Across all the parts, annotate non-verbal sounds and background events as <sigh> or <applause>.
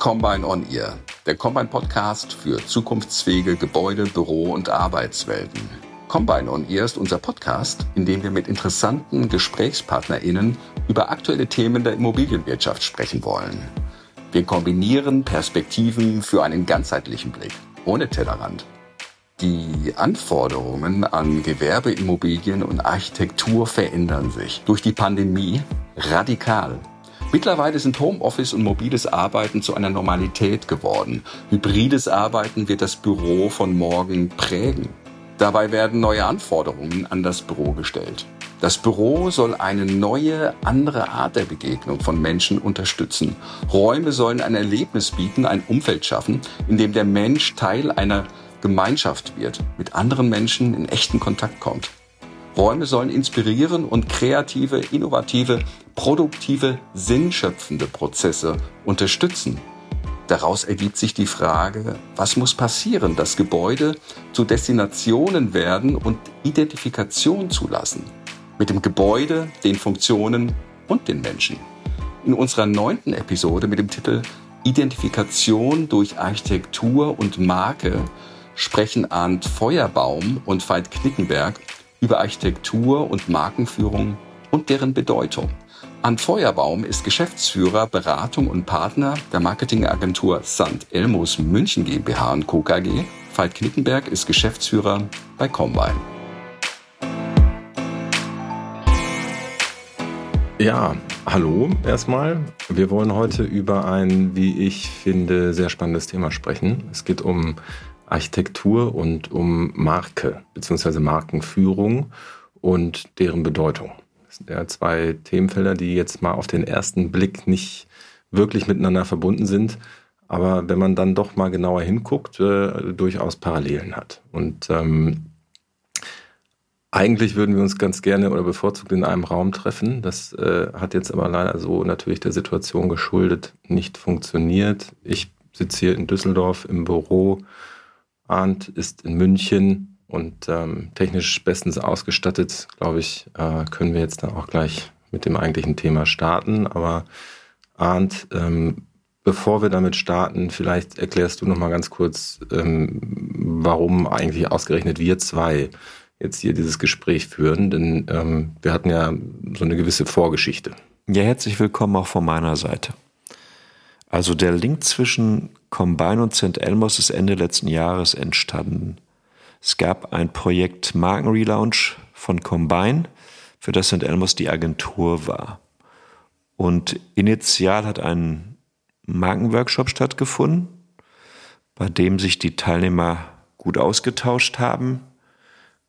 Combine on Ear, der Combine Podcast für zukunftsfähige Gebäude, Büro und Arbeitswelten. Combine on Ear ist unser Podcast, in dem wir mit interessanten GesprächspartnerInnen über aktuelle Themen der Immobilienwirtschaft sprechen wollen. Wir kombinieren Perspektiven für einen ganzheitlichen Blick, ohne Tellerrand. Die Anforderungen an Gewerbeimmobilien und Architektur verändern sich durch die Pandemie radikal. Mittlerweile sind Homeoffice und mobiles Arbeiten zu einer Normalität geworden. Hybrides Arbeiten wird das Büro von morgen prägen. Dabei werden neue Anforderungen an das Büro gestellt. Das Büro soll eine neue, andere Art der Begegnung von Menschen unterstützen. Räume sollen ein Erlebnis bieten, ein Umfeld schaffen, in dem der Mensch Teil einer Gemeinschaft wird, mit anderen Menschen in echten Kontakt kommt. Räume sollen inspirieren und kreative, innovative, produktive, sinnschöpfende Prozesse unterstützen. Daraus ergibt sich die Frage, was muss passieren, dass Gebäude zu Destinationen werden und Identifikation zulassen. Mit dem Gebäude, den Funktionen und den Menschen. In unserer neunten Episode mit dem Titel Identifikation durch Architektur und Marke sprechen Arndt Feuerbaum und Veit Knickenberg über Architektur und Markenführung und deren Bedeutung. Arndt Feuerbaum ist Geschäftsführer, Beratung und Partner der Marketingagentur St. Elmos München GmbH und Co. KG. Veit Knickenberg ist Geschäftsführer bei Combine. Ja, hallo erstmal. Wir wollen heute über ein, wie ich finde, sehr spannendes Thema sprechen. Es geht um Architektur und um Marke bzw. Markenführung und deren Bedeutung. Das sind ja zwei Themenfelder, die jetzt mal auf den ersten Blick nicht wirklich miteinander verbunden sind, aber wenn man dann doch mal genauer hinguckt, äh, durchaus Parallelen hat. Und ähm, eigentlich würden wir uns ganz gerne oder bevorzugt in einem Raum treffen. Das äh, hat jetzt aber leider so natürlich der Situation geschuldet nicht funktioniert. Ich sitze hier in Düsseldorf im Büro Arndt ist in München und ähm, technisch bestens ausgestattet, glaube ich, äh, können wir jetzt dann auch gleich mit dem eigentlichen Thema starten. Aber Arndt, ähm, bevor wir damit starten, vielleicht erklärst du noch mal ganz kurz, ähm, warum eigentlich ausgerechnet wir zwei jetzt hier dieses Gespräch führen, denn ähm, wir hatten ja so eine gewisse Vorgeschichte. Ja, herzlich willkommen auch von meiner Seite. Also der Link zwischen Combine und St. Elmos ist Ende letzten Jahres entstanden. Es gab ein Projekt Markenrelaunch von Combine, für das St. Elmos die Agentur war. Und initial hat ein Markenworkshop stattgefunden, bei dem sich die Teilnehmer gut ausgetauscht haben,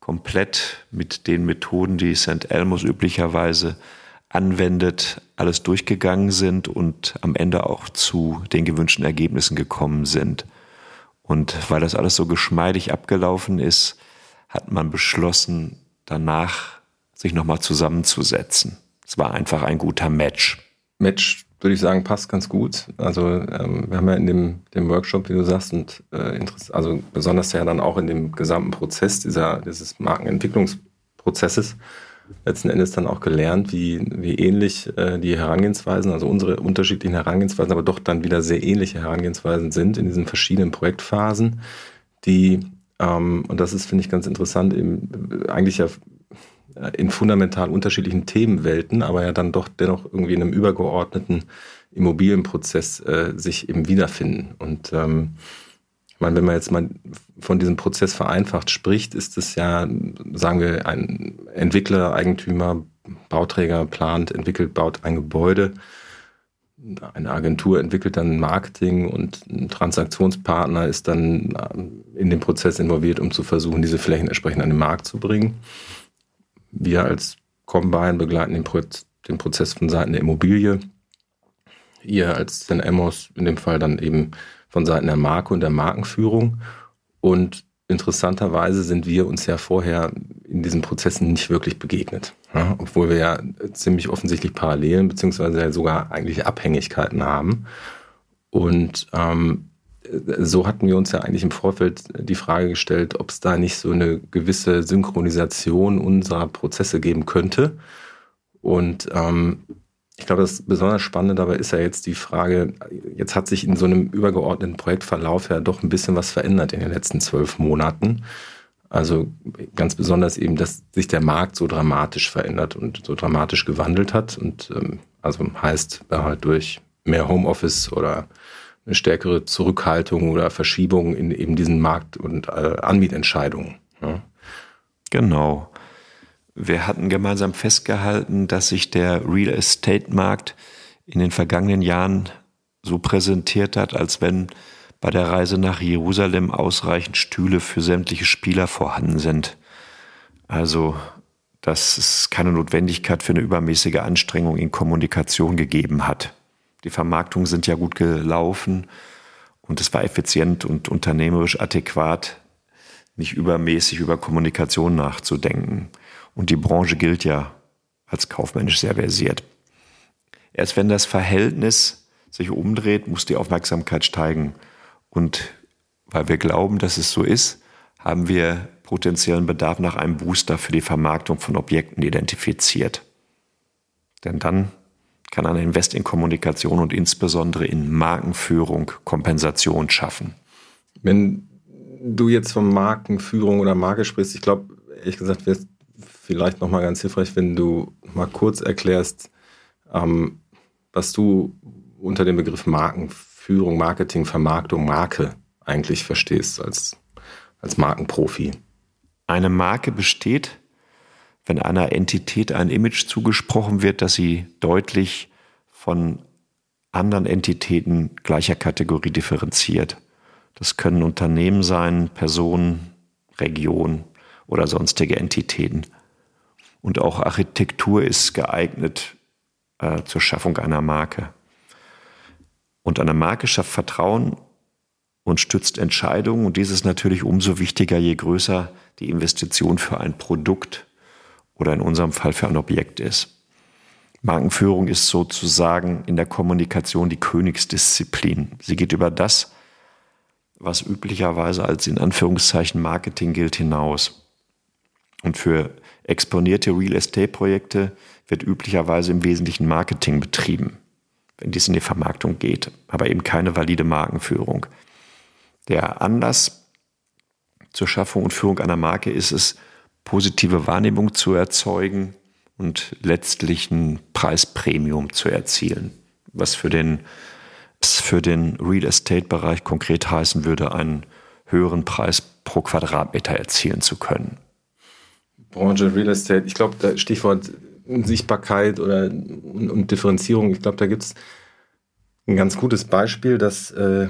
komplett mit den Methoden, die St. Elmos üblicherweise anwendet, alles durchgegangen sind und am Ende auch zu den gewünschten Ergebnissen gekommen sind. Und weil das alles so geschmeidig abgelaufen ist, hat man beschlossen, danach sich nochmal zusammenzusetzen. Es war einfach ein guter Match. Match, würde ich sagen, passt ganz gut. Also ähm, wir haben ja in dem, dem Workshop, wie du sagst, und äh, also besonders ja dann auch in dem gesamten Prozess dieser, dieses Markenentwicklungsprozesses letzten Endes dann auch gelernt, wie, wie ähnlich äh, die Herangehensweisen, also unsere unterschiedlichen Herangehensweisen, aber doch dann wieder sehr ähnliche Herangehensweisen sind in diesen verschiedenen Projektphasen, die, ähm, und das ist, finde ich, ganz interessant, eben eigentlich ja in fundamental unterschiedlichen Themenwelten, aber ja dann doch dennoch irgendwie in einem übergeordneten Immobilienprozess äh, sich eben wiederfinden. Und ähm, meine, wenn man jetzt mal von diesem Prozess vereinfacht spricht, ist es ja, sagen wir, ein Entwickler, Eigentümer, Bauträger plant, entwickelt, baut ein Gebäude. Eine Agentur entwickelt dann Marketing und ein Transaktionspartner ist dann in den Prozess involviert, um zu versuchen, diese Flächen entsprechend an den Markt zu bringen. Wir als Combine begleiten den, Pro den Prozess von Seiten der Immobilie. Ihr als Amos in dem Fall dann eben von Seiten der Marke und der Markenführung. Und interessanterweise sind wir uns ja vorher in diesen Prozessen nicht wirklich begegnet. Ja, obwohl wir ja ziemlich offensichtlich Parallelen beziehungsweise ja sogar eigentlich Abhängigkeiten haben. Und ähm, so hatten wir uns ja eigentlich im Vorfeld die Frage gestellt, ob es da nicht so eine gewisse Synchronisation unserer Prozesse geben könnte. Und ähm, ich glaube, das besonders Spannende dabei ist ja jetzt die Frage, jetzt hat sich in so einem übergeordneten Projektverlauf ja doch ein bisschen was verändert in den letzten zwölf Monaten. Also ganz besonders eben, dass sich der Markt so dramatisch verändert und so dramatisch gewandelt hat. Und ähm, also heißt halt durch mehr Homeoffice oder eine stärkere Zurückhaltung oder Verschiebung in eben diesen Markt- und äh, Anmietentscheidungen. Ja. Genau. Wir hatten gemeinsam festgehalten, dass sich der Real Estate Markt in den vergangenen Jahren so präsentiert hat, als wenn bei der Reise nach Jerusalem ausreichend Stühle für sämtliche Spieler vorhanden sind. Also, dass es keine Notwendigkeit für eine übermäßige Anstrengung in Kommunikation gegeben hat. Die Vermarktungen sind ja gut gelaufen und es war effizient und unternehmerisch adäquat, nicht übermäßig über Kommunikation nachzudenken. Und die Branche gilt ja als kaufmännisch sehr versiert. Erst wenn das Verhältnis sich umdreht, muss die Aufmerksamkeit steigen. Und weil wir glauben, dass es so ist, haben wir potenziellen Bedarf nach einem Booster für die Vermarktung von Objekten identifiziert. Denn dann kann ein Invest in Kommunikation und insbesondere in Markenführung Kompensation schaffen. Wenn du jetzt von Markenführung oder Marke sprichst, ich glaube, ehrlich gesagt, es vielleicht nochmal ganz hilfreich, wenn du mal kurz erklärst, ähm, was du unter dem Begriff Markenführung, Marketing, Vermarktung, Marke eigentlich verstehst als, als Markenprofi. Eine Marke besteht, wenn einer Entität ein Image zugesprochen wird, dass sie deutlich von anderen Entitäten gleicher Kategorie differenziert. Das können Unternehmen sein, Personen, Regionen oder sonstige Entitäten. Und auch Architektur ist geeignet äh, zur Schaffung einer Marke. Und eine Marke schafft Vertrauen und stützt Entscheidungen. Und dies ist natürlich umso wichtiger, je größer die Investition für ein Produkt oder in unserem Fall für ein Objekt ist. Markenführung ist sozusagen in der Kommunikation die Königsdisziplin. Sie geht über das, was üblicherweise als in Anführungszeichen Marketing gilt, hinaus. Und für exponierte Real Estate-Projekte wird üblicherweise im Wesentlichen Marketing betrieben, wenn dies in die Vermarktung geht, aber eben keine valide Markenführung. Der Anlass zur Schaffung und Führung einer Marke ist es, positive Wahrnehmung zu erzeugen und letztlich ein Preispremium zu erzielen, was für den, für den Real Estate-Bereich konkret heißen würde, einen höheren Preis pro Quadratmeter erzielen zu können. Branche Real Estate, ich glaube, Stichwort Sichtbarkeit oder und, und Differenzierung, ich glaube, da gibt es ein ganz gutes Beispiel, dass, äh,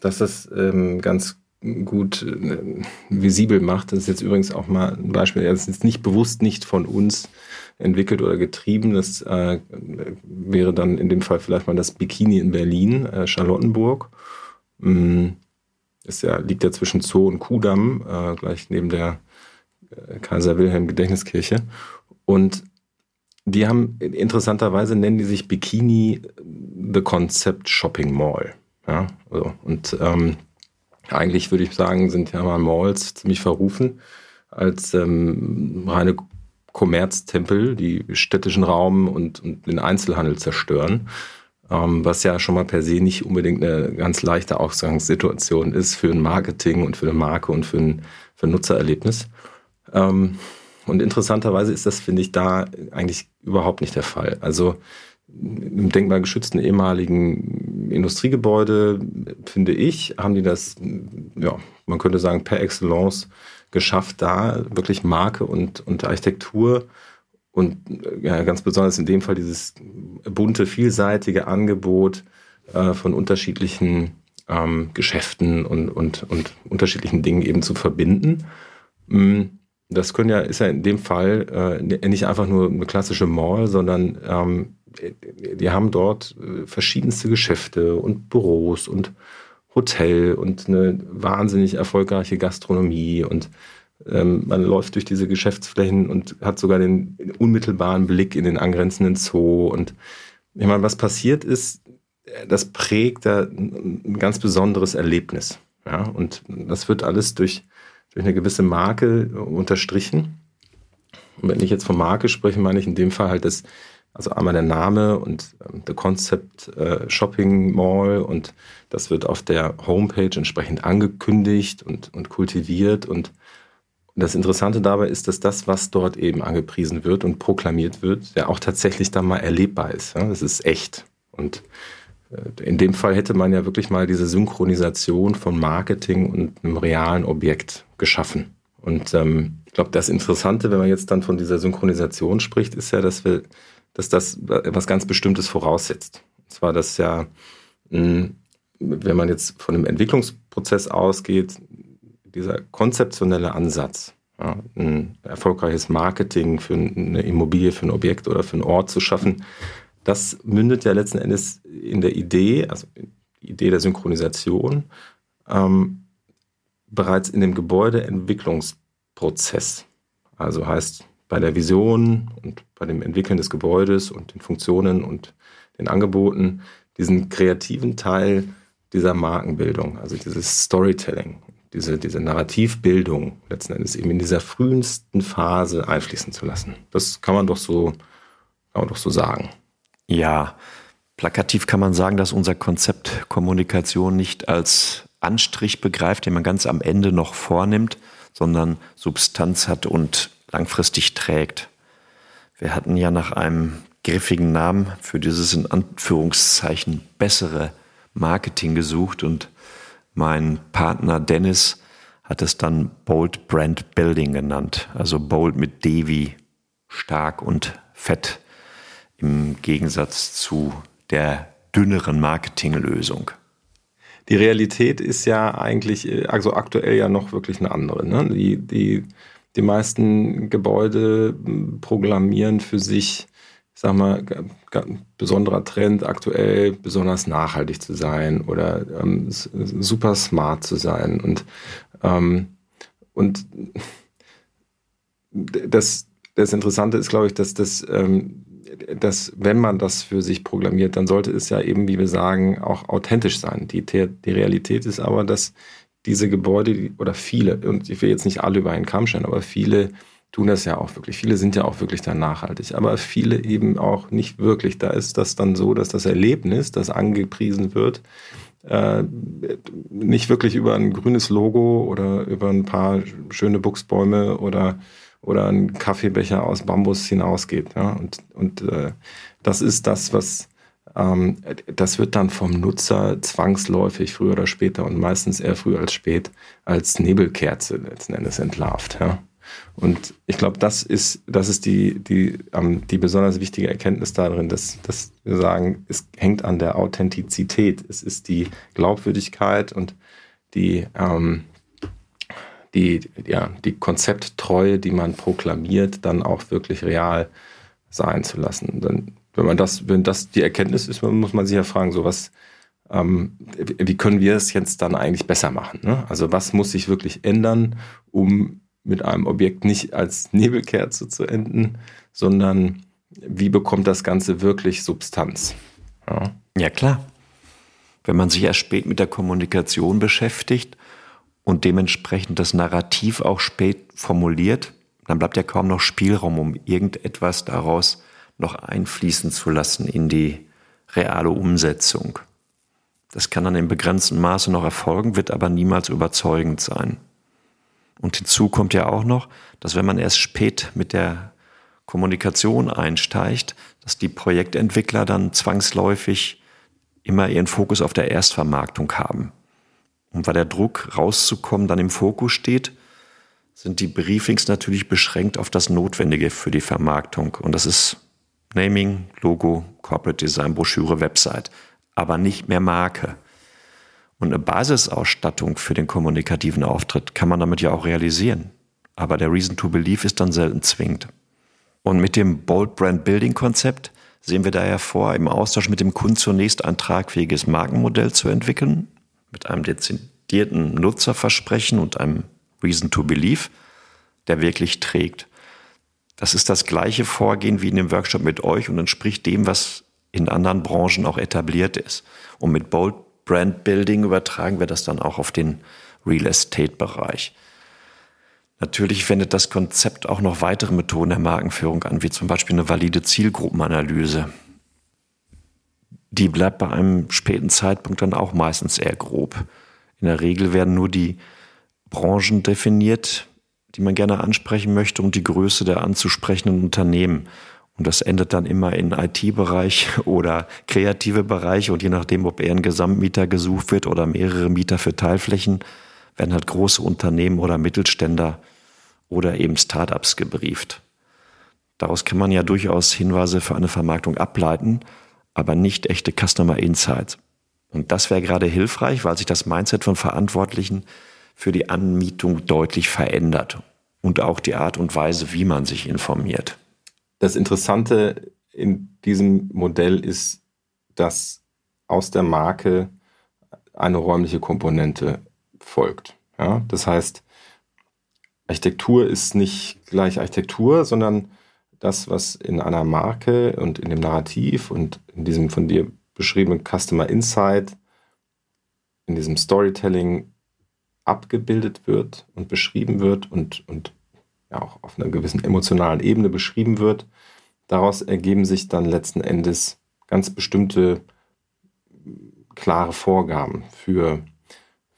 dass das ähm, ganz gut äh, visibel macht. Das ist jetzt übrigens auch mal ein Beispiel, das ist jetzt nicht bewusst nicht von uns entwickelt oder getrieben. Das äh, wäre dann in dem Fall vielleicht mal das Bikini in Berlin, äh, Charlottenburg. Mm, ist ja, liegt ja zwischen Zoo und Kudamm, äh, gleich neben der Kaiser Wilhelm Gedächtniskirche. Und die haben interessanterweise nennen die sich Bikini The Concept Shopping Mall. Ja, also, und ähm, eigentlich würde ich sagen, sind ja mal Malls ziemlich verrufen als ähm, reine Kommerztempel, die städtischen Raum und, und den Einzelhandel zerstören. Ähm, was ja schon mal per se nicht unbedingt eine ganz leichte Ausgangssituation ist für ein Marketing und für eine Marke und für ein, für ein Nutzererlebnis. Ähm, und interessanterweise ist das, finde ich, da eigentlich überhaupt nicht der Fall. Also im denkmalgeschützten ehemaligen Industriegebäude, finde ich, haben die das, ja, man könnte sagen, per Excellence geschafft, da wirklich Marke und, und Architektur und ja, ganz besonders in dem Fall dieses bunte, vielseitige Angebot äh, von unterschiedlichen ähm, Geschäften und, und, und unterschiedlichen Dingen eben zu verbinden. Mm, das können ja, ist ja in dem Fall äh, nicht einfach nur eine klassische Mall, sondern ähm, die haben dort äh, verschiedenste Geschäfte und Büros und Hotel und eine wahnsinnig erfolgreiche Gastronomie und ähm, man läuft durch diese Geschäftsflächen und hat sogar den unmittelbaren Blick in den angrenzenden Zoo und ich meine, was passiert ist, das prägt da ein ganz besonderes Erlebnis. Ja, und das wird alles durch, durch eine gewisse Marke unterstrichen. Und wenn ich jetzt von Marke spreche, meine ich in dem Fall halt das, Also einmal der Name und ähm, The Concept äh, Shopping Mall und das wird auf der Homepage entsprechend angekündigt und, und kultiviert. Und das Interessante dabei ist, dass das, was dort eben angepriesen wird und proklamiert wird, ja auch tatsächlich dann mal erlebbar ist. Ja? Das ist echt. Und äh, in dem Fall hätte man ja wirklich mal diese Synchronisation von Marketing und einem realen Objekt geschaffen. Und ähm, ich glaube, das Interessante, wenn man jetzt dann von dieser Synchronisation spricht, ist ja, dass wir, dass das etwas ganz Bestimmtes voraussetzt. Und zwar, dass ja, wenn man jetzt von einem Entwicklungsprozess ausgeht, dieser konzeptionelle Ansatz, ja, ein erfolgreiches Marketing für eine Immobilie, für ein Objekt oder für einen Ort zu schaffen, das mündet ja letzten Endes in der Idee, also die Idee der Synchronisation, ähm, bereits in dem Gebäudeentwicklungsprozess Prozess. Also heißt bei der Vision und bei dem Entwickeln des Gebäudes und den Funktionen und den Angeboten diesen kreativen Teil dieser Markenbildung, also dieses Storytelling, diese, diese Narrativbildung letzten Endes eben in dieser frühesten Phase einfließen zu lassen. Das kann man doch so, kann man doch so sagen. Ja, plakativ kann man sagen, dass unser Konzept Kommunikation nicht als Anstrich begreift, den man ganz am Ende noch vornimmt, sondern Substanz hat und langfristig trägt. Wir hatten ja nach einem griffigen Namen für dieses in Anführungszeichen bessere Marketing gesucht und mein Partner Dennis hat es dann Bold Brand Building genannt. Also Bold mit D wie stark und fett im Gegensatz zu der dünneren Marketinglösung die Realität ist ja eigentlich, äh, also aktuell ja noch wirklich eine andere. Ne? Die, die, die meisten Gebäude programmieren für sich, ich sag mal, besonderer Trend aktuell, besonders nachhaltig zu sein oder ähm, super smart zu sein. Und, ähm, und das, das Interessante ist, glaube ich, dass das ähm, dass wenn man das für sich programmiert, dann sollte es ja eben, wie wir sagen, auch authentisch sein. Die, die Realität ist aber, dass diese Gebäude oder viele, und ich will jetzt nicht alle über einen Kamm stellen, aber viele tun das ja auch wirklich. Viele sind ja auch wirklich dann nachhaltig, aber viele eben auch nicht wirklich. Da ist das dann so, dass das Erlebnis, das angepriesen wird, äh, nicht wirklich über ein grünes Logo oder über ein paar schöne Buchsbäume oder oder ein Kaffeebecher aus Bambus hinausgeht. Ja? Und, und äh, das ist das, was ähm, das wird dann vom Nutzer zwangsläufig früher oder später und meistens eher früh als spät als Nebelkerze letzten Endes entlarvt. Ja? Und ich glaube, das ist, das ist die, die, ähm, die besonders wichtige Erkenntnis darin, dass, dass wir sagen, es hängt an der Authentizität. Es ist die Glaubwürdigkeit und die, ähm, die, ja, die Konzepttreue, die man proklamiert, dann auch wirklich real sein zu lassen. Dann, wenn man das, wenn das die Erkenntnis ist, muss man sich ja fragen, so was, ähm, wie können wir es jetzt dann eigentlich besser machen? Ne? Also was muss sich wirklich ändern, um mit einem Objekt nicht als Nebelkerze zu enden, sondern wie bekommt das Ganze wirklich Substanz? Ja, ja klar. Wenn man sich erst spät mit der Kommunikation beschäftigt, und dementsprechend das Narrativ auch spät formuliert, dann bleibt ja kaum noch Spielraum, um irgendetwas daraus noch einfließen zu lassen in die reale Umsetzung. Das kann dann in begrenztem Maße noch erfolgen, wird aber niemals überzeugend sein. Und hinzu kommt ja auch noch, dass wenn man erst spät mit der Kommunikation einsteigt, dass die Projektentwickler dann zwangsläufig immer ihren Fokus auf der Erstvermarktung haben. Und weil der Druck rauszukommen dann im Fokus steht, sind die Briefings natürlich beschränkt auf das Notwendige für die Vermarktung. Und das ist Naming, Logo, Corporate Design, Broschüre, Website, aber nicht mehr Marke. Und eine Basisausstattung für den kommunikativen Auftritt kann man damit ja auch realisieren. Aber der Reason to Believe ist dann selten zwingend. Und mit dem Bold Brand Building Konzept sehen wir daher vor, im Austausch mit dem Kunden zunächst ein tragfähiges Markenmodell zu entwickeln mit einem dezidierten Nutzerversprechen und einem Reason to Believe, der wirklich trägt. Das ist das gleiche Vorgehen wie in dem Workshop mit euch und entspricht dem, was in anderen Branchen auch etabliert ist. Und mit Bold Brand Building übertragen wir das dann auch auf den Real Estate Bereich. Natürlich wendet das Konzept auch noch weitere Methoden der Markenführung an, wie zum Beispiel eine valide Zielgruppenanalyse. Die bleibt bei einem späten Zeitpunkt dann auch meistens eher grob. In der Regel werden nur die Branchen definiert, die man gerne ansprechen möchte und die Größe der anzusprechenden Unternehmen. Und das endet dann immer in IT-Bereich <laughs> oder kreative Bereiche. Und je nachdem, ob eher ein Gesamtmieter gesucht wird oder mehrere Mieter für Teilflächen, werden halt große Unternehmen oder Mittelständler oder eben Startups gebrieft. Daraus kann man ja durchaus Hinweise für eine Vermarktung ableiten, aber nicht echte Customer Insights. Und das wäre gerade hilfreich, weil sich das Mindset von Verantwortlichen für die Anmietung deutlich verändert und auch die Art und Weise, wie man sich informiert. Das Interessante in diesem Modell ist, dass aus der Marke eine räumliche Komponente folgt. Ja? Das heißt, Architektur ist nicht gleich Architektur, sondern das, was in einer Marke und in dem Narrativ und in diesem von dir beschriebenen Customer Insight, in diesem Storytelling abgebildet wird und beschrieben wird und, und ja auch auf einer gewissen emotionalen Ebene beschrieben wird. Daraus ergeben sich dann letzten Endes ganz bestimmte klare Vorgaben für,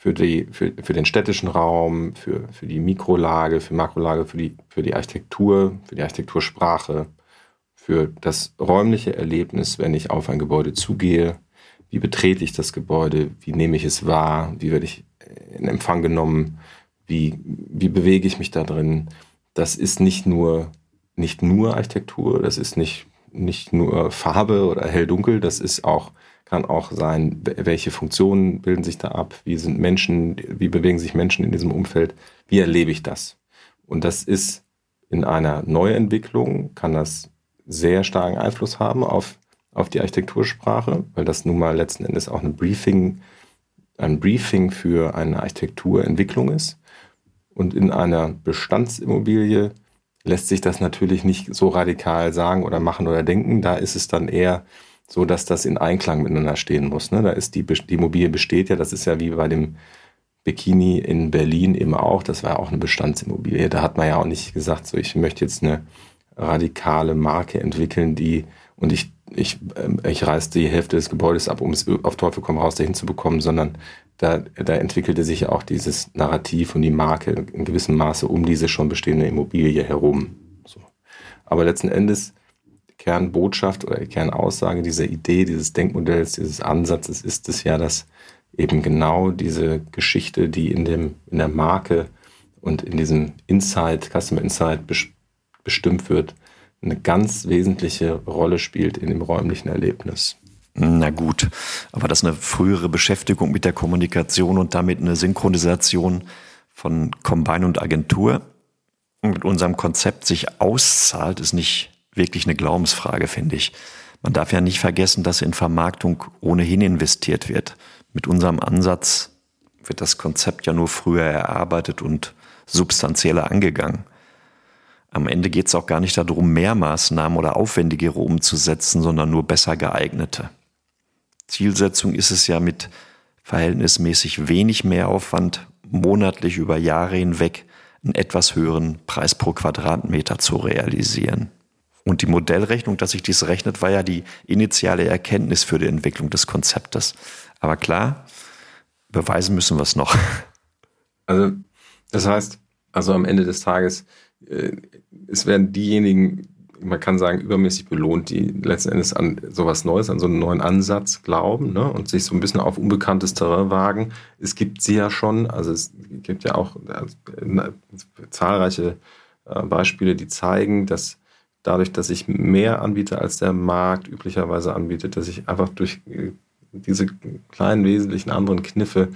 für, die, für, für den städtischen Raum, für, für die Mikrolage, für Makrolage, für die, für die Architektur, für die Architektursprache, für das räumliche Erlebnis, wenn ich auf ein Gebäude zugehe. Wie betrete ich das Gebäude? Wie nehme ich es wahr? Wie werde ich in Empfang genommen? Wie, wie bewege ich mich da drin? das ist nicht nur, nicht nur Architektur, das ist nicht, nicht nur Farbe oder hell-dunkel, das ist auch, kann auch sein, welche Funktionen bilden sich da ab, wie sind Menschen, wie bewegen sich Menschen in diesem Umfeld, wie erlebe ich das? Und das ist in einer Neuentwicklung, kann das sehr starken Einfluss haben auf, auf die Architektursprache, weil das nun mal letzten Endes auch ein Briefing, ein Briefing für eine Architekturentwicklung ist. Und in einer Bestandsimmobilie lässt sich das natürlich nicht so radikal sagen oder machen oder denken. Da ist es dann eher so, dass das in Einklang miteinander stehen muss. Ne? Da ist die, die Immobilie besteht ja, das ist ja wie bei dem Bikini in Berlin eben auch, das war ja auch eine Bestandsimmobilie. Da hat man ja auch nicht gesagt, so ich möchte jetzt eine radikale Marke entwickeln, die und ich, ich, ähm, ich reiße die Hälfte des Gebäudes ab, um es auf Teufel komm raus dahin zu bekommen, sondern da, da entwickelte sich ja auch dieses Narrativ und die Marke in gewissem Maße um diese schon bestehende Immobilie herum. So. Aber letzten Endes Kernbotschaft oder Kernaussage dieser Idee, dieses Denkmodells, dieses Ansatzes ist es ja, dass eben genau diese Geschichte, die in, dem, in der Marke und in diesem Insight, Customer Insight bestimmt wird, eine ganz wesentliche Rolle spielt in dem räumlichen Erlebnis. Na gut, aber das ist eine frühere Beschäftigung mit der Kommunikation und damit eine Synchronisation von Combine und Agentur mit unserem Konzept sich auszahlt, ist nicht wirklich eine Glaubensfrage, finde ich. Man darf ja nicht vergessen, dass in Vermarktung ohnehin investiert wird. Mit unserem Ansatz wird das Konzept ja nur früher erarbeitet und substanzieller angegangen. Am Ende geht es auch gar nicht darum, mehr Maßnahmen oder aufwendigere umzusetzen, sondern nur besser geeignete. Zielsetzung ist es ja mit verhältnismäßig wenig Mehraufwand monatlich über Jahre hinweg einen etwas höheren Preis pro Quadratmeter zu realisieren. Und die Modellrechnung, dass sich dies rechnet, war ja die initiale Erkenntnis für die Entwicklung des Konzeptes. Aber klar, beweisen müssen wir es noch. <laughs> Also, das heißt, also am Ende des Tages, äh, es werden diejenigen man kann sagen, übermäßig belohnt, die letzten Endes an sowas Neues, an so einen neuen Ansatz glauben ne, und sich so ein bisschen auf unbekanntes Terrain wagen. Es gibt sie ja schon, also es gibt ja auch äh, zahlreiche äh, Beispiele, die zeigen, dass dadurch, dass ich mehr anbiete als der Markt üblicherweise anbietet, dass ich einfach durch äh, diese kleinen wesentlichen anderen Kniffe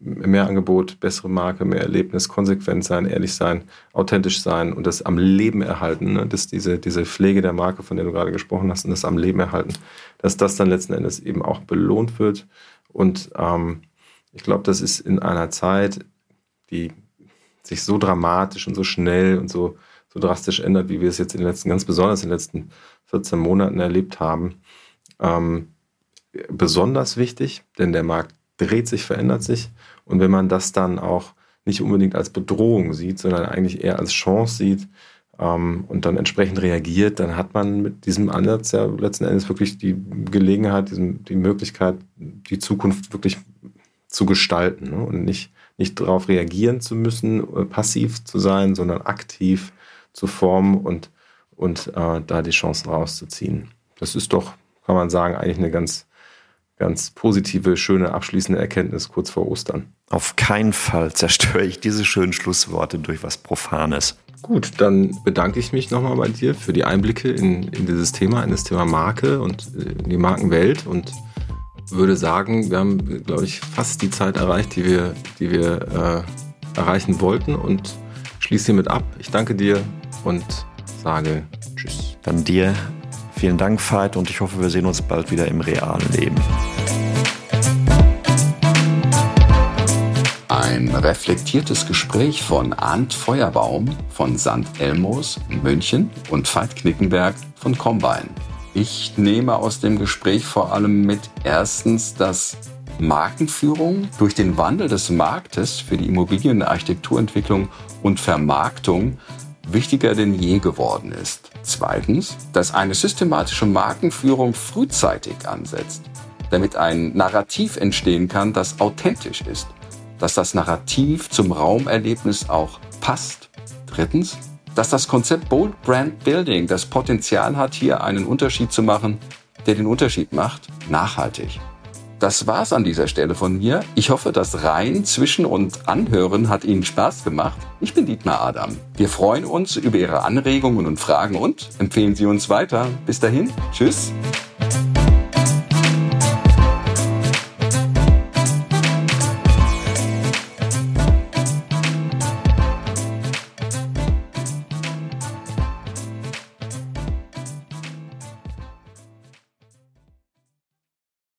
mehr Angebot, bessere Marke, mehr Erlebnis, konsequent sein, ehrlich sein, authentisch sein und das am Leben erhalten, ne? dass diese, diese Pflege der Marke, von der du gerade gesprochen hast, und das am Leben erhalten, dass das dann letzten Endes eben auch belohnt wird. Und ähm, ich glaube, das ist in einer Zeit, die sich so dramatisch und so schnell und so, so drastisch ändert, wie wir es jetzt in den letzten, ganz besonders in den letzten 14 Monaten erlebt haben, ähm, besonders wichtig, denn der Markt dreht sich, verändert sich. Und wenn man das dann auch nicht unbedingt als Bedrohung sieht, sondern eigentlich eher als Chance sieht ähm, und dann entsprechend reagiert, dann hat man mit diesem Ansatz ja letzten Endes wirklich die Gelegenheit, die Möglichkeit, die Zukunft wirklich zu gestalten ne? und nicht, nicht darauf reagieren zu müssen, äh, passiv zu sein, sondern aktiv zu formen und, und äh, da die Chancen rauszuziehen. Das ist doch, kann man sagen, eigentlich eine ganz, ganz positive, schöne, abschließende Erkenntnis kurz vor Ostern. Auf keinen Fall zerstöre ich diese schönen Schlussworte durch was Profanes. Gut, dann bedanke ich mich nochmal bei dir für die Einblicke in, in dieses Thema, in das Thema Marke und äh, in die Markenwelt und würde sagen, wir haben, glaube ich, fast die Zeit erreicht, die wir, die wir äh, erreichen wollten und schließe hiermit ab. Ich danke dir und sage Tschüss. Dann dir vielen Dank, Veit, und ich hoffe, wir sehen uns bald wieder im realen Leben. Ein reflektiertes Gespräch von Arndt Feuerbaum von St. Elmos, München und Veit Knickenberg von Combine. Ich nehme aus dem Gespräch vor allem mit erstens, dass Markenführung durch den Wandel des Marktes für die Immobilienarchitekturentwicklung und Vermarktung wichtiger denn je geworden ist. Zweitens, dass eine systematische Markenführung frühzeitig ansetzt, damit ein Narrativ entstehen kann, das authentisch ist, dass das Narrativ zum Raumerlebnis auch passt. Drittens, dass das Konzept Bold Brand Building das Potenzial hat, hier einen Unterschied zu machen, der den Unterschied macht, nachhaltig. Das war's an dieser Stelle von mir. Ich hoffe, das Rein zwischen und Anhören hat Ihnen Spaß gemacht. Ich bin Dietmar Adam. Wir freuen uns über Ihre Anregungen und Fragen und empfehlen Sie uns weiter. Bis dahin, tschüss.